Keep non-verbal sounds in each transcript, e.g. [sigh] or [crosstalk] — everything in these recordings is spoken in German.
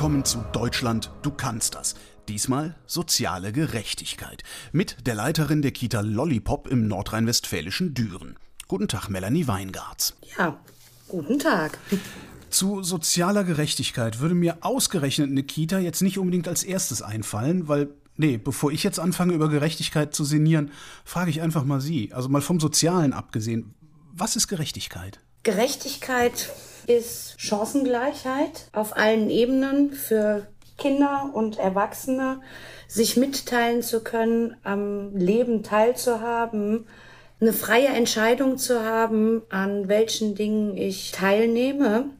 willkommen zu Deutschland, du kannst das. Diesmal soziale Gerechtigkeit. Mit der Leiterin der Kita Lollipop im nordrhein-westfälischen Düren. Guten Tag, Melanie Weingarts. Ja, guten Tag. Zu sozialer Gerechtigkeit würde mir ausgerechnet eine Kita jetzt nicht unbedingt als erstes einfallen, weil, nee, bevor ich jetzt anfange, über Gerechtigkeit zu sinnieren, frage ich einfach mal Sie. Also mal vom Sozialen abgesehen. Was ist Gerechtigkeit? Gerechtigkeit ist Chancengleichheit auf allen Ebenen für Kinder und Erwachsene, sich mitteilen zu können, am Leben teilzuhaben, eine freie Entscheidung zu haben, an welchen Dingen ich teilnehme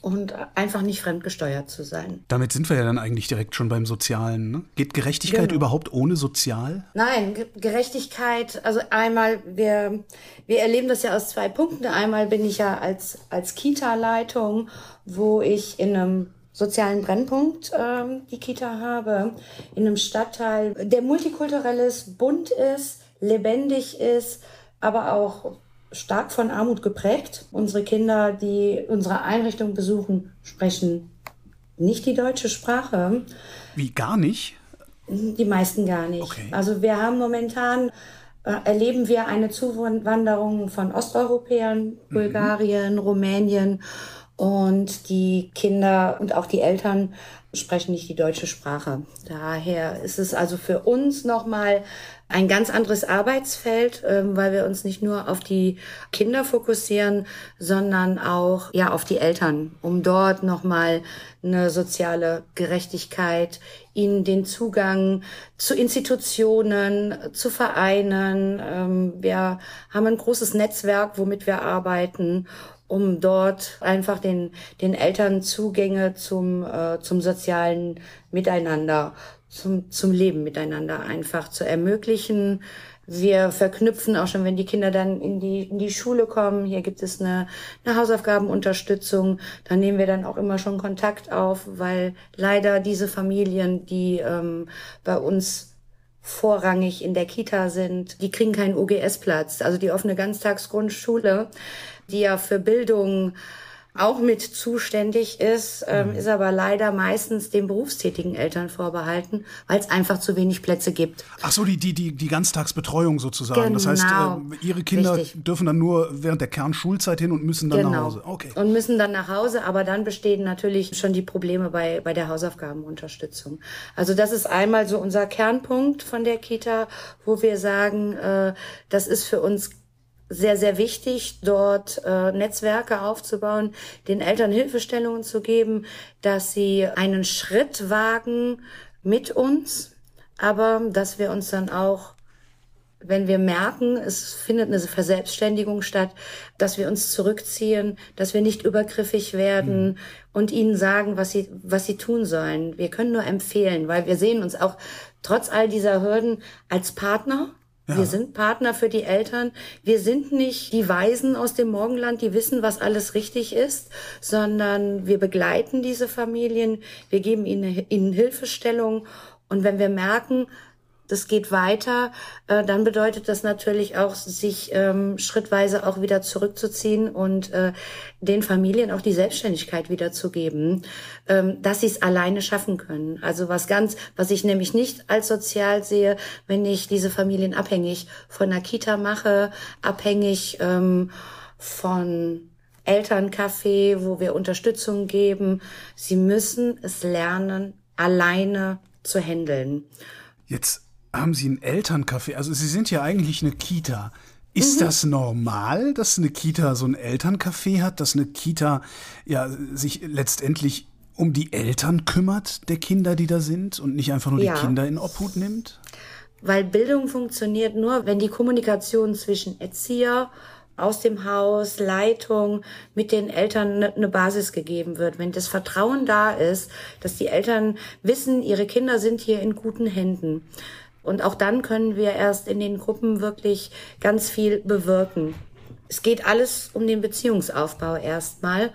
und einfach nicht fremdgesteuert zu sein. Damit sind wir ja dann eigentlich direkt schon beim Sozialen. Ne? Geht Gerechtigkeit genau. überhaupt ohne Sozial? Nein, Gerechtigkeit, also einmal, wir, wir erleben das ja aus zwei Punkten. Einmal bin ich ja als, als Kita-Leitung, wo ich in einem sozialen Brennpunkt ähm, die Kita habe, in einem Stadtteil, der multikulturell ist, bunt ist, lebendig ist, aber auch stark von Armut geprägt. Unsere Kinder, die unsere Einrichtung besuchen, sprechen nicht die deutsche Sprache. Wie gar nicht? Die meisten gar nicht. Okay. Also wir haben momentan äh, erleben wir eine Zuwanderung von Osteuropäern, mhm. Bulgarien, Rumänien und die Kinder und auch die Eltern sprechen nicht die deutsche Sprache. Daher ist es also für uns nochmal ein ganz anderes Arbeitsfeld, ähm, weil wir uns nicht nur auf die Kinder fokussieren, sondern auch ja auf die Eltern, um dort nochmal eine soziale Gerechtigkeit, ihnen den Zugang zu Institutionen, zu Vereinen. Ähm, wir haben ein großes Netzwerk, womit wir arbeiten um dort einfach den, den Eltern Zugänge zum, äh, zum sozialen Miteinander, zum, zum Leben miteinander einfach zu ermöglichen. Wir verknüpfen auch schon, wenn die Kinder dann in die, in die Schule kommen. Hier gibt es eine, eine Hausaufgabenunterstützung. Da nehmen wir dann auch immer schon Kontakt auf, weil leider diese Familien, die ähm, bei uns vorrangig in der Kita sind, die kriegen keinen OGS-Platz, also die offene Ganztagsgrundschule die ja für Bildung auch mit zuständig ist, ähm, mhm. ist aber leider meistens den berufstätigen Eltern vorbehalten, weil es einfach zu wenig Plätze gibt. Ach so, die, die, die, die Ganztagsbetreuung sozusagen. Genau. Das heißt, äh, ihre Kinder Richtig. dürfen dann nur während der Kernschulzeit hin und müssen dann genau. nach Hause. Okay. Und müssen dann nach Hause, aber dann bestehen natürlich schon die Probleme bei, bei der Hausaufgabenunterstützung. Also das ist einmal so unser Kernpunkt von der Kita, wo wir sagen, äh, das ist für uns sehr, sehr wichtig, dort äh, Netzwerke aufzubauen, den Eltern Hilfestellungen zu geben, dass sie einen Schritt wagen mit uns, aber dass wir uns dann auch, wenn wir merken, es findet eine Verselbstständigung statt, dass wir uns zurückziehen, dass wir nicht übergriffig werden mhm. und ihnen sagen, was sie, was sie tun sollen. Wir können nur empfehlen, weil wir sehen uns auch trotz all dieser Hürden als Partner ja. Wir sind Partner für die Eltern. Wir sind nicht die Weisen aus dem Morgenland, die wissen, was alles richtig ist, sondern wir begleiten diese Familien. Wir geben ihnen, ihnen Hilfestellung. Und wenn wir merken, das geht weiter, äh, dann bedeutet das natürlich auch, sich ähm, schrittweise auch wieder zurückzuziehen und äh, den Familien auch die Selbstständigkeit wiederzugeben, ähm, dass sie es alleine schaffen können. Also was ganz, was ich nämlich nicht als sozial sehe, wenn ich diese Familien abhängig von der Kita mache, abhängig ähm, von Elterncafé, wo wir Unterstützung geben. Sie müssen es lernen, alleine zu handeln. Jetzt haben Sie ein Elterncafé? Also Sie sind ja eigentlich eine Kita. Ist mhm. das normal, dass eine Kita so ein Elterncafé hat, dass eine Kita ja sich letztendlich um die Eltern kümmert der Kinder, die da sind und nicht einfach nur ja. die Kinder in Obhut nimmt? Weil Bildung funktioniert nur, wenn die Kommunikation zwischen Erzieher aus dem Haus, Leitung mit den Eltern eine ne Basis gegeben wird. Wenn das Vertrauen da ist, dass die Eltern wissen, ihre Kinder sind hier in guten Händen und auch dann können wir erst in den Gruppen wirklich ganz viel bewirken. Es geht alles um den Beziehungsaufbau erstmal.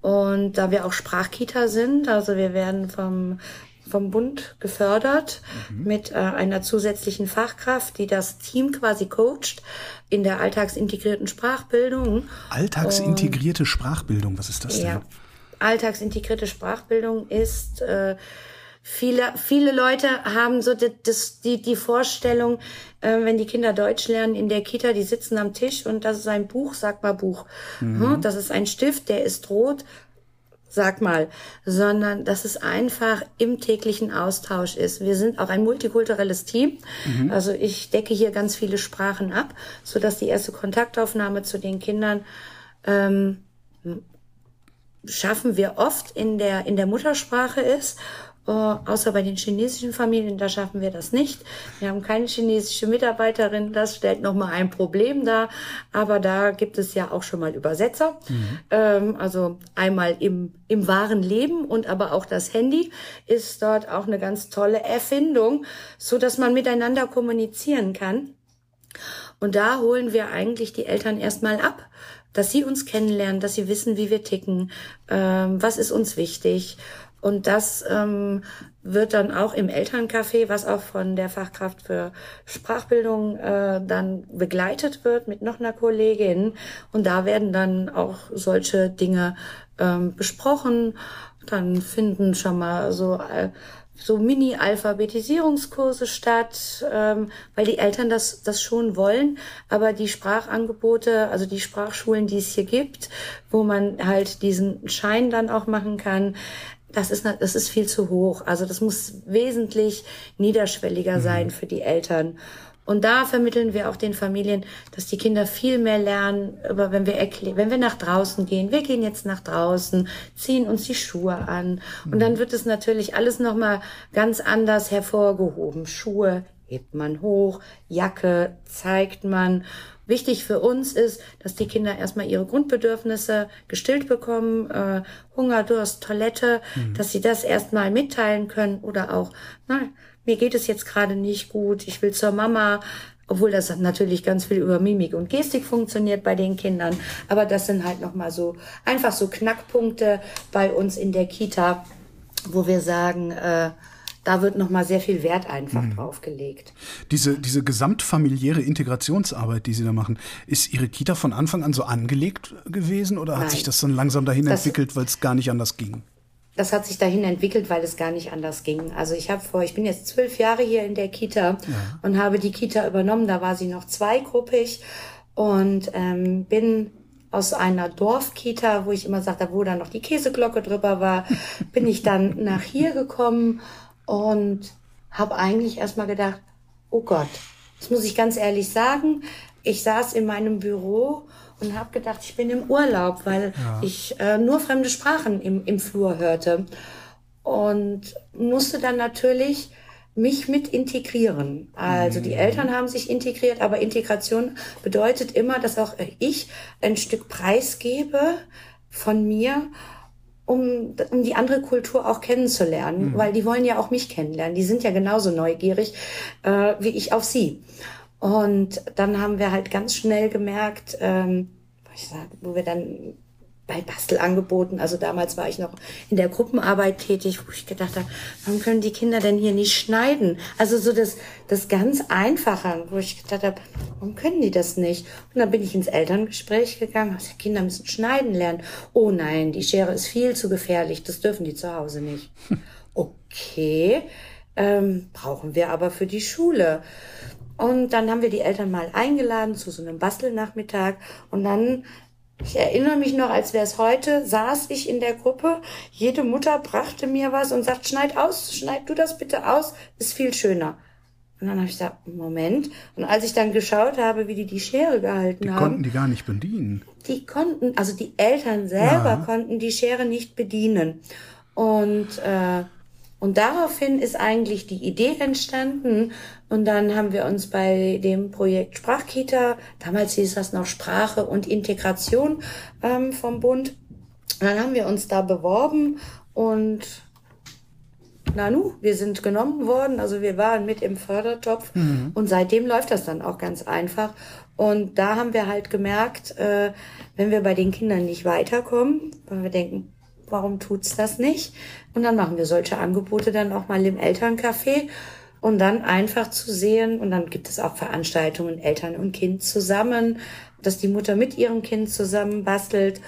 Und da wir auch Sprachkita sind, also wir werden vom vom Bund gefördert mhm. mit äh, einer zusätzlichen Fachkraft, die das Team quasi coacht in der alltagsintegrierten Sprachbildung. Alltagsintegrierte Und, Sprachbildung, was ist das denn? Ja. alltagsintegrierte Sprachbildung ist, äh, Viele, viele Leute haben so die, das, die, die Vorstellung, äh, wenn die Kinder Deutsch lernen in der Kita, die sitzen am Tisch und das ist ein Buch, sag mal Buch. Mhm. Das ist ein Stift, der ist rot, sag mal, sondern dass es einfach im täglichen Austausch ist. Wir sind auch ein multikulturelles Team. Mhm. Also ich decke hier ganz viele Sprachen ab, so dass die erste Kontaktaufnahme zu den Kindern ähm, schaffen wir oft in der in der Muttersprache ist Uh, außer bei den chinesischen Familien, da schaffen wir das nicht. Wir haben keine chinesische Mitarbeiterin, das stellt nochmal ein Problem dar. Aber da gibt es ja auch schon mal Übersetzer. Mhm. Ähm, also einmal im, im wahren Leben und aber auch das Handy ist dort auch eine ganz tolle Erfindung, so dass man miteinander kommunizieren kann. Und da holen wir eigentlich die Eltern erstmal ab, dass sie uns kennenlernen, dass sie wissen, wie wir ticken, ähm, was ist uns wichtig. Und das ähm, wird dann auch im Elterncafé, was auch von der Fachkraft für Sprachbildung äh, dann begleitet wird mit noch einer Kollegin. Und da werden dann auch solche Dinge ähm, besprochen. Dann finden schon mal so äh, so Mini-Alphabetisierungskurse statt, ähm, weil die Eltern das, das schon wollen. Aber die Sprachangebote, also die Sprachschulen, die es hier gibt, wo man halt diesen Schein dann auch machen kann, das ist, das ist viel zu hoch. Also das muss wesentlich niederschwelliger mhm. sein für die Eltern. Und da vermitteln wir auch den Familien, dass die Kinder viel mehr lernen, über wenn wir erklären, wenn wir nach draußen gehen. Wir gehen jetzt nach draußen, ziehen uns die Schuhe an. Und dann wird es natürlich alles nochmal ganz anders hervorgehoben. Schuhe hebt man hoch, Jacke zeigt man. Wichtig für uns ist, dass die Kinder erstmal ihre Grundbedürfnisse gestillt bekommen, äh, Hunger, Durst, Toilette, mhm. dass sie das erstmal mitteilen können oder auch, na, mir geht es jetzt gerade nicht gut, ich will zur Mama, obwohl das natürlich ganz viel über Mimik und Gestik funktioniert bei den Kindern, aber das sind halt nochmal so einfach so Knackpunkte bei uns in der Kita, wo wir sagen, äh, da wird nochmal sehr viel Wert einfach mhm. drauf gelegt. Diese, diese gesamtfamiliäre Integrationsarbeit, die Sie da machen, ist Ihre Kita von Anfang an so angelegt gewesen oder Nein. hat sich das dann langsam dahin das, entwickelt, weil es gar nicht anders ging? Das hat sich dahin entwickelt, weil es gar nicht anders ging. Also ich habe vor, ich bin jetzt zwölf Jahre hier in der Kita ja. und habe die Kita übernommen. Da war sie noch zweigruppig und ähm, bin aus einer Dorfkita, wo ich immer sagte, wo da noch die Käseglocke drüber war, bin ich dann [laughs] nach hier gekommen und habe eigentlich erstmal gedacht, oh Gott, das muss ich ganz ehrlich sagen. Ich saß in meinem Büro und habe gedacht, ich bin im Urlaub, weil ja. ich äh, nur fremde Sprachen im, im Flur hörte. Und musste dann natürlich mich mit integrieren. Also die mhm. Eltern haben sich integriert, aber Integration bedeutet immer, dass auch ich ein Stück preisgebe von mir um, um die andere Kultur auch kennenzulernen, mhm. weil die wollen ja auch mich kennenlernen. Die sind ja genauso neugierig äh, wie ich auf sie. Und dann haben wir halt ganz schnell gemerkt, ähm, wo wir dann bei Bastelangeboten. Also damals war ich noch in der Gruppenarbeit tätig, wo ich gedacht habe, warum können die Kinder denn hier nicht schneiden? Also so das, das ganz Einfache, wo ich gedacht habe, warum können die das nicht? Und dann bin ich ins Elterngespräch gegangen, die Kinder müssen schneiden lernen. Oh nein, die Schere ist viel zu gefährlich, das dürfen die zu Hause nicht. [laughs] Okay, ähm, brauchen wir aber für die Schule. Und dann haben wir die Eltern mal eingeladen zu so einem Bastelnachmittag und dann ich erinnere mich noch, als wäre es heute, saß ich in der Gruppe, jede Mutter brachte mir was und sagt, schneid aus, schneid du das bitte aus, ist viel schöner. Und dann habe ich gesagt, Moment. Und als ich dann geschaut habe, wie die die Schere gehalten die haben. konnten die gar nicht bedienen. Die konnten, also die Eltern selber ja. konnten die Schere nicht bedienen. Und äh, und daraufhin ist eigentlich die Idee entstanden. Und dann haben wir uns bei dem Projekt Sprachkita, damals hieß das noch Sprache und Integration ähm, vom Bund, dann haben wir uns da beworben und Nanu, wir sind genommen worden, also wir waren mit im Fördertopf mhm. und seitdem läuft das dann auch ganz einfach. Und da haben wir halt gemerkt, äh, wenn wir bei den Kindern nicht weiterkommen, weil wir denken, warum tut's das nicht? Und dann machen wir solche Angebote dann auch mal im Elterncafé und dann einfach zu sehen, und dann gibt es auch Veranstaltungen Eltern und Kind zusammen, dass die Mutter mit ihrem Kind zusammen bastelt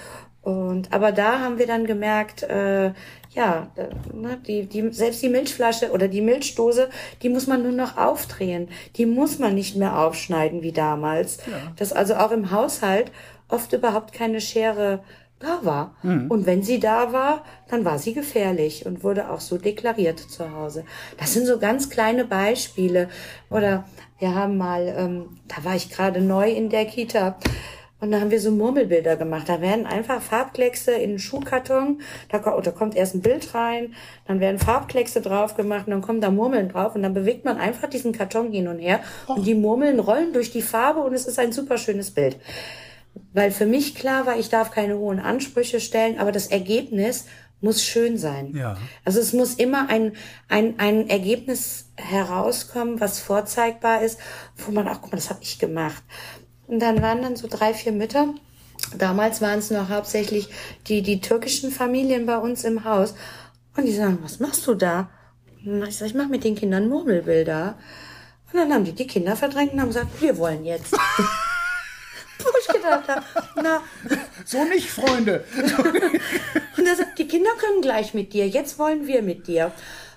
Und aber da haben wir dann gemerkt, äh, ja, ne, die, die, selbst die Milchflasche oder die Milchdose, die muss man nur noch aufdrehen. Die muss man nicht mehr aufschneiden wie damals. Ja. Dass also auch im Haushalt oft überhaupt keine Schere da war. Mhm. Und wenn sie da war, dann war sie gefährlich und wurde auch so deklariert zu Hause. Das sind so ganz kleine Beispiele. Oder wir haben mal, ähm, da war ich gerade neu in der Kita. Und da haben wir so Murmelbilder gemacht. Da werden einfach Farbkleckse in einen Schuhkarton. Da, da kommt erst ein Bild rein, dann werden Farbkleckse drauf gemacht und dann kommen da Murmeln drauf und dann bewegt man einfach diesen Karton hin und her und die Murmeln rollen durch die Farbe und es ist ein super schönes Bild. Weil für mich klar war, ich darf keine hohen Ansprüche stellen, aber das Ergebnis muss schön sein. Ja. Also es muss immer ein, ein, ein Ergebnis herauskommen, was vorzeigbar ist, wo man auch, guck mal, das habe ich gemacht. Und dann waren dann so drei, vier Mütter. Damals waren es noch hauptsächlich die, die türkischen Familien bei uns im Haus. Und die sagen, was machst du da? Und ich sage, ich mache mit den Kindern Murmelbilder. Und dann haben die die Kinder verdrängt und haben gesagt, wir wollen jetzt. [laughs] Ich gedacht habe, na. So nicht, Freunde. und er sagt, die Kinder können gleich mit dir, jetzt wollen wir mit dir.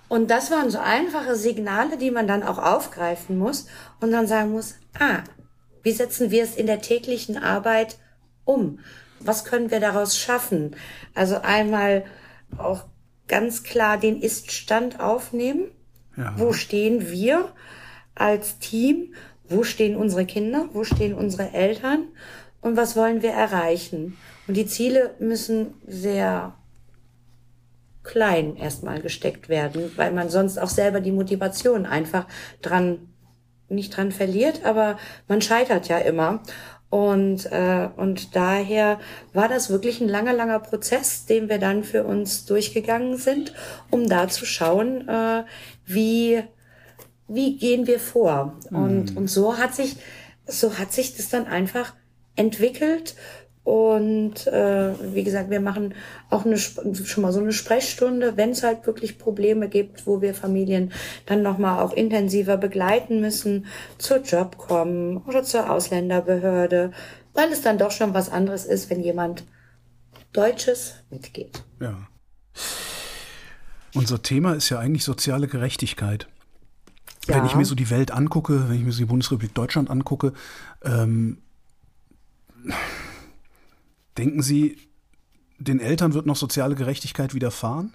Und das waren so einfache Signale, die man dann auch aufgreifen muss und dann sagen muss, ah, wie setzen wir es in der täglichen Arbeit um? Was können wir daraus schaffen? Also einmal auch ganz klar den Ist-Stand aufnehmen. Ja. Wo stehen wir als Team? Wo stehen unsere Kinder? Wo stehen unsere Eltern? Und was wollen wir erreichen? Und die Ziele müssen sehr klein erstmal gesteckt werden, weil man sonst auch selber die Motivation einfach dran nicht dran verliert, aber man scheitert ja immer. Und, äh, und daher war das wirklich ein langer, langer Prozess, den wir dann für uns durchgegangen sind, um da zu schauen, äh, wie, wie gehen wir vor. Mhm. Und, und so hat sich, so hat sich das dann einfach entwickelt und äh, wie gesagt, wir machen auch eine, schon mal so eine Sprechstunde, wenn es halt wirklich Probleme gibt, wo wir Familien dann nochmal auch intensiver begleiten müssen, zur Job kommen oder zur Ausländerbehörde, weil es dann doch schon was anderes ist, wenn jemand Deutsches mitgeht. Ja. Unser Thema ist ja eigentlich soziale Gerechtigkeit. Ja. Wenn ich mir so die Welt angucke, wenn ich mir so die Bundesrepublik Deutschland angucke, ähm, Denken Sie, den Eltern wird noch soziale Gerechtigkeit widerfahren?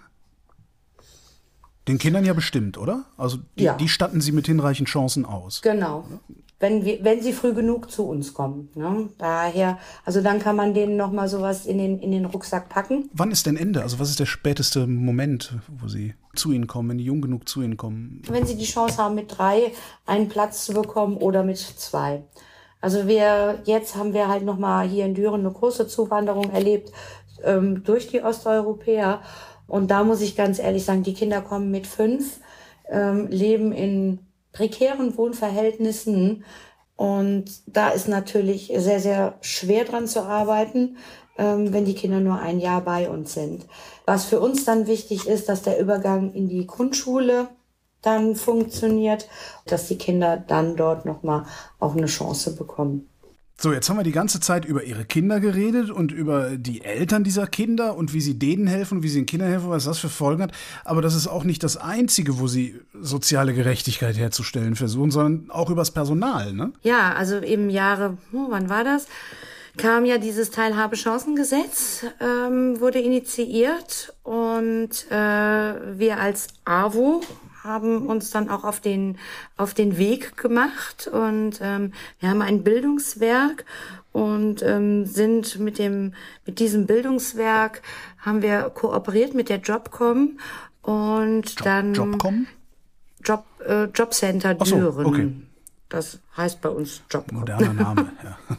Den Kindern ja bestimmt, oder? Also die, ja. die statten Sie mit hinreichend Chancen aus. Genau. Wenn, wir, wenn sie früh genug zu uns kommen. Ne? Daher, also dann kann man denen nochmal sowas in den, in den Rucksack packen. Wann ist denn Ende? Also was ist der späteste Moment, wo sie zu ihnen kommen, wenn die jung genug zu ihnen kommen? Wenn sie die Chance haben, mit drei einen Platz zu bekommen oder mit zwei. Also wir, jetzt haben wir halt nochmal hier in Düren eine große Zuwanderung erlebt ähm, durch die Osteuropäer. Und da muss ich ganz ehrlich sagen, die Kinder kommen mit fünf, ähm, leben in prekären Wohnverhältnissen. Und da ist natürlich sehr, sehr schwer dran zu arbeiten, ähm, wenn die Kinder nur ein Jahr bei uns sind. Was für uns dann wichtig ist, dass der Übergang in die Grundschule dann funktioniert, dass die Kinder dann dort nochmal auch eine Chance bekommen. So, jetzt haben wir die ganze Zeit über ihre Kinder geredet und über die Eltern dieser Kinder und wie sie denen helfen, wie sie den Kindern helfen, was das für Folgen hat. Aber das ist auch nicht das Einzige, wo sie soziale Gerechtigkeit herzustellen versuchen, sondern auch übers Personal, ne? Ja, also im Jahre, oh, wann war das? kam ja dieses Teilhabechancengesetz, ähm, wurde initiiert und äh, wir als AWO haben uns dann auch auf den, auf den Weg gemacht und ähm, wir haben ein Bildungswerk und ähm, sind mit dem, mit diesem Bildungswerk haben wir kooperiert mit der Jobcom und Job, dann Jobcom? Job, äh, Jobcenter Düren. So, okay. Das heißt bei uns Job. Moderner Name,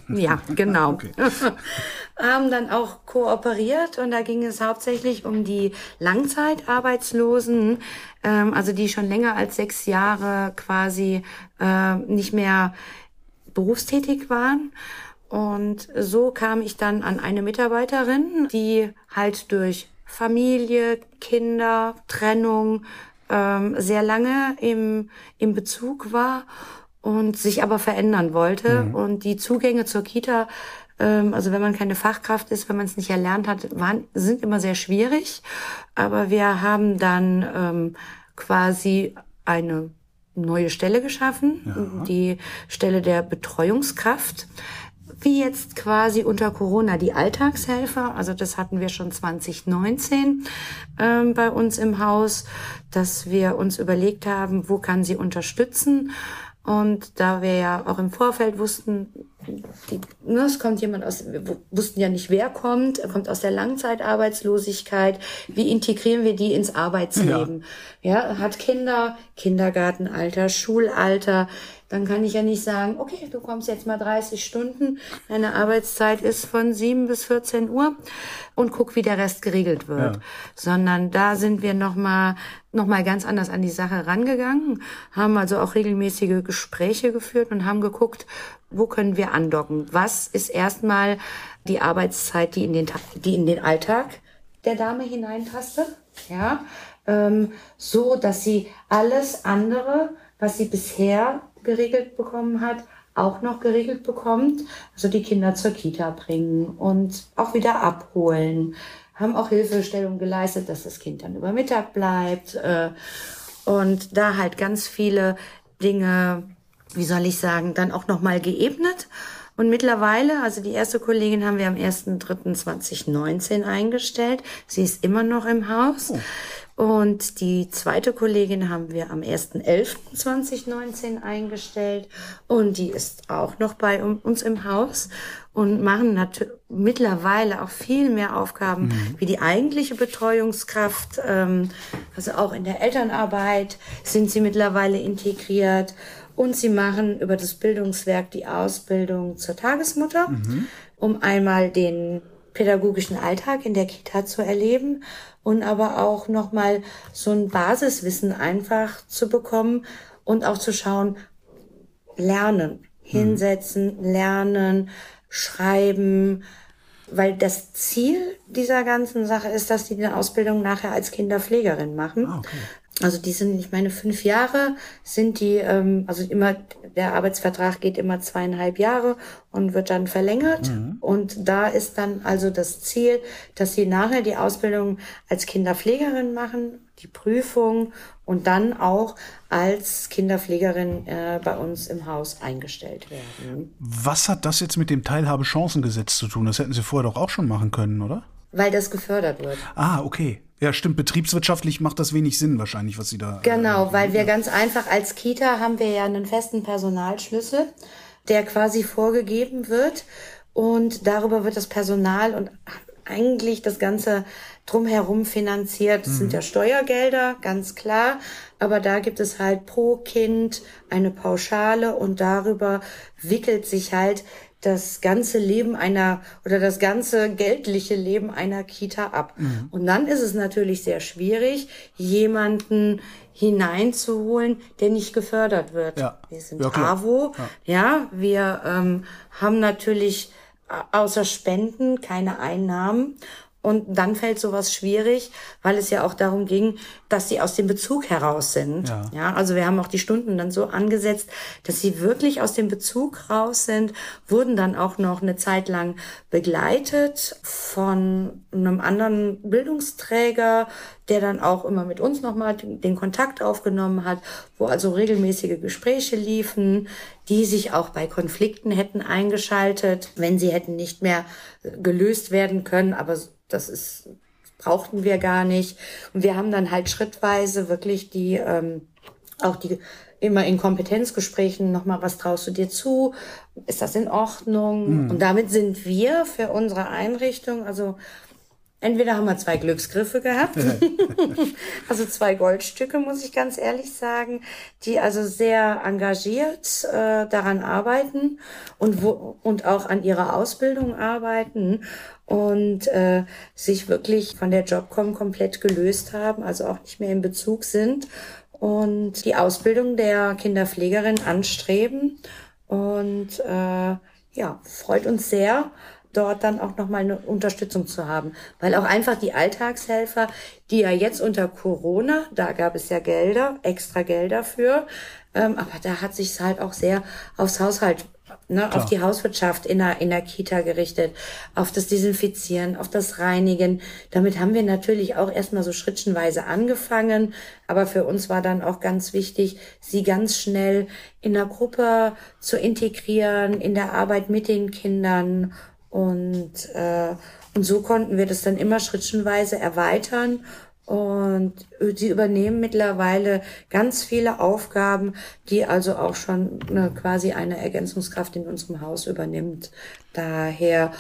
ja. [laughs] ja, genau. Okay. [laughs] Haben dann auch kooperiert und da ging es hauptsächlich um die Langzeitarbeitslosen, ähm, also die schon länger als sechs Jahre quasi äh, nicht mehr berufstätig waren. Und so kam ich dann an eine Mitarbeiterin, die halt durch Familie, Kinder, Trennung ähm, sehr lange im, im Bezug war und sich aber verändern wollte. Mhm. Und die Zugänge zur Kita Ähm, also wenn man keine Fachkraft ist, wenn man es nicht erlernt hat, waren, sind immer sehr schwierig. Aber wir haben dann ähm, quasi eine neue Stelle geschaffen, ja. die Stelle der Betreuungskraft wie jetzt quasi unter Corona die Alltagshelfer. Also das hatten wir schon 2019 ähm, bei uns im Haus, dass wir uns überlegt haben, wo kann sie unterstützen. Und da wir ja auch im Vorfeld wussten, die, ne, es kommt jemand aus, wir wussten ja nicht, wer kommt, er kommt aus der Langzeitarbeitslosigkeit. Wie integrieren wir die ins Arbeitsleben? Ja, ja hat Kinder, Kindergartenalter, Schulalter, dann kann ich ja nicht sagen, okay, du kommst jetzt mal 30 Stunden, deine Arbeitszeit ist von 7 bis 14 Uhr und guck, wie der Rest geregelt wird. Ja. Sondern da sind wir nochmal noch mal ganz anders an die Sache rangegangen, haben also auch regelmäßige Gespräche geführt und haben geguckt, wo können wir andocken? Was ist erstmal die Arbeitszeit, die in den, die in den Alltag der Dame hineinpasste? Ja, ähm, so dass sie alles andere, was sie bisher geregelt bekommen hat, auch noch geregelt bekommt. Also die Kinder zur Kita bringen und auch wieder abholen. Haben auch Hilfestellung geleistet, dass das Kind dann über Mittag bleibt. Äh, und da halt ganz viele Dinge, wie soll ich sagen, dann auch nochmal geebnet. Und mittlerweile, also die erste Kollegin haben wir am 1.3.2019 eingestellt. Sie ist immer noch im Haus. Oh. Und die zweite Kollegin haben wir am 1.11.2019 eingestellt und die ist auch noch bei uns im Haus und machen mittlerweile auch viel mehr Aufgaben mhm. wie die eigentliche Betreuungskraft. Ähm, also auch in der Elternarbeit sind sie mittlerweile integriert und sie machen über das Bildungswerk die Ausbildung zur Tagesmutter, mhm. um einmal den pädagogischen Alltag in der Kita zu erleben und aber auch nochmal so ein Basiswissen einfach zu bekommen und auch zu schauen, lernen, hinsetzen, lernen, schreiben, weil das Ziel dieser ganzen Sache ist, dass die eine Ausbildung nachher als Kinderpflegerin machen. Ah, okay. Also die sind, ich meine, fünf Jahre sind die, ähm, also immer, der Arbeitsvertrag geht immer zweieinhalb Jahre und wird dann verlängert. Mhm. Und da ist dann also das Ziel, dass sie nachher die Ausbildung als Kinderpflegerin machen, die Prüfung und dann auch als Kinderpflegerin äh, bei uns im Haus eingestellt werden. Was hat das jetzt mit dem Teilhabechancengesetz zu tun? Das hätten Sie vorher doch auch schon machen können, oder? Weil das gefördert wird. Ah, okay. Ja, stimmt. Betriebswirtschaftlich macht das wenig Sinn wahrscheinlich, was Sie da. Genau, äh, weil wir ganz einfach als Kita haben wir ja einen festen Personalschlüssel, der quasi vorgegeben wird und darüber wird das Personal und eigentlich das Ganze drumherum finanziert. Das mhm. sind ja Steuergelder, ganz klar. Aber da gibt es halt pro Kind eine Pauschale und darüber wickelt sich halt das ganze Leben einer oder das ganze geldliche Leben einer Kita ab. Mhm. Und dann ist es natürlich sehr schwierig, jemanden hineinzuholen, der nicht gefördert wird. Ja. Wir sind ja, AWO, ja. ja, wir ähm, haben natürlich außer Spenden keine Einnahmen und dann fällt sowas schwierig, weil es ja auch darum ging, dass sie aus dem Bezug heraus sind. Ja. ja. also wir haben auch die Stunden dann so angesetzt, dass sie wirklich aus dem Bezug raus sind, wurden dann auch noch eine Zeit lang begleitet von einem anderen Bildungsträger, der dann auch immer mit uns nochmal den Kontakt aufgenommen hat, wo also regelmäßige Gespräche liefen, die sich auch bei Konflikten hätten eingeschaltet, wenn sie hätten nicht mehr gelöst werden können, aber das ist, brauchten wir gar nicht. Und wir haben dann halt schrittweise wirklich die, ähm, auch die immer in Kompetenzgesprächen nochmal, was traust du dir zu? Ist das in Ordnung? Mhm. Und damit sind wir für unsere Einrichtung, also entweder haben wir zwei Glücksgriffe gehabt, [laughs] also zwei Goldstücke, muss ich ganz ehrlich sagen, die also sehr engagiert äh, daran arbeiten und, wo, und auch an ihrer Ausbildung arbeiten und äh, sich wirklich von der Jobcom komplett gelöst haben, also auch nicht mehr in Bezug sind und die Ausbildung der Kinderpflegerin anstreben. Und äh, ja, freut uns sehr, dort dann auch nochmal eine Unterstützung zu haben. Weil auch einfach die Alltagshelfer, die ja jetzt unter Corona, da gab es ja Gelder, extra Gelder für, ähm, aber da hat sich halt auch sehr aufs Haushalt ne, auf die Hauswirtschaft in der, in der Kita gerichtet, auf das Desinfizieren, auf das Reinigen. Damit haben wir natürlich auch erstmal so schrittchenweise angefangen. Aber für uns war dann auch ganz wichtig, sie ganz schnell in der Gruppe zu integrieren, in der Arbeit mit den Kindern. Und, äh, und so konnten wir das dann immer schrittchenweise erweitern und sie übernehmen mittlerweile ganz viele Aufgaben, die also auch schon eine, quasi eine Ergänzungskraft in unserem Haus übernimmt. Daher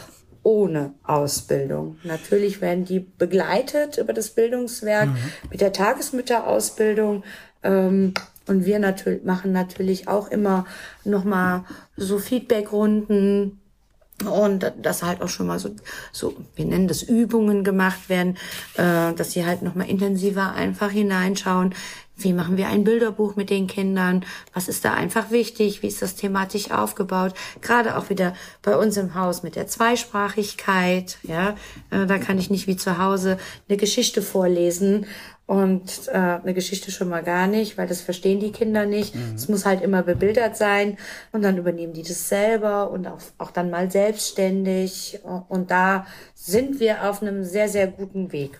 ohne Ausbildung. Natürlich werden die begleitet über das Bildungswerk mhm. mit der Tagesmütterausbildung. Ähm, und wir natürlich machen natürlich auch immer noch mal so Feedbackrunden und dass halt auch schon mal so, so wir nennen das Übungen gemacht werden, äh, dass sie halt noch mal intensiver einfach hineinschauen. Wie machen wir ein Bilderbuch mit den Kindern? Was ist da einfach wichtig? Wie ist das thematisch aufgebaut? Gerade auch wieder bei uns im Haus mit der Zweisprachigkeit. Ja, äh, da kann ich nicht wie zu Hause eine Geschichte vorlesen und äh, eine Geschichte schon mal gar nicht, weil das verstehen die Kinder nicht. Mhm. Es muss halt immer bebildert sein und dann übernehmen die das selber und auch, auch dann mal selbstständig. Und da sind wir auf einem sehr, sehr guten Weg.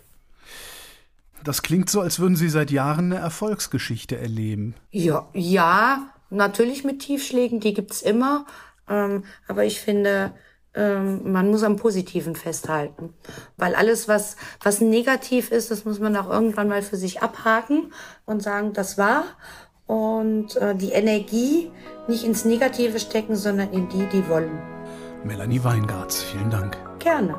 Das klingt so, als würden Sie seit Jahren eine Erfolgsgeschichte erleben. Ja, ja, natürlich mit Tiefschlägen, die gibt's immer. Ähm, aber ich finde, ähm, man muss am Positiven festhalten. Weil alles, was, was negativ ist, das muss man auch irgendwann mal für sich abhaken und sagen, das war. Und äh, die Energie nicht ins Negative stecken, sondern in die, die wollen. Melanie Weingarts, vielen Dank. Gerne.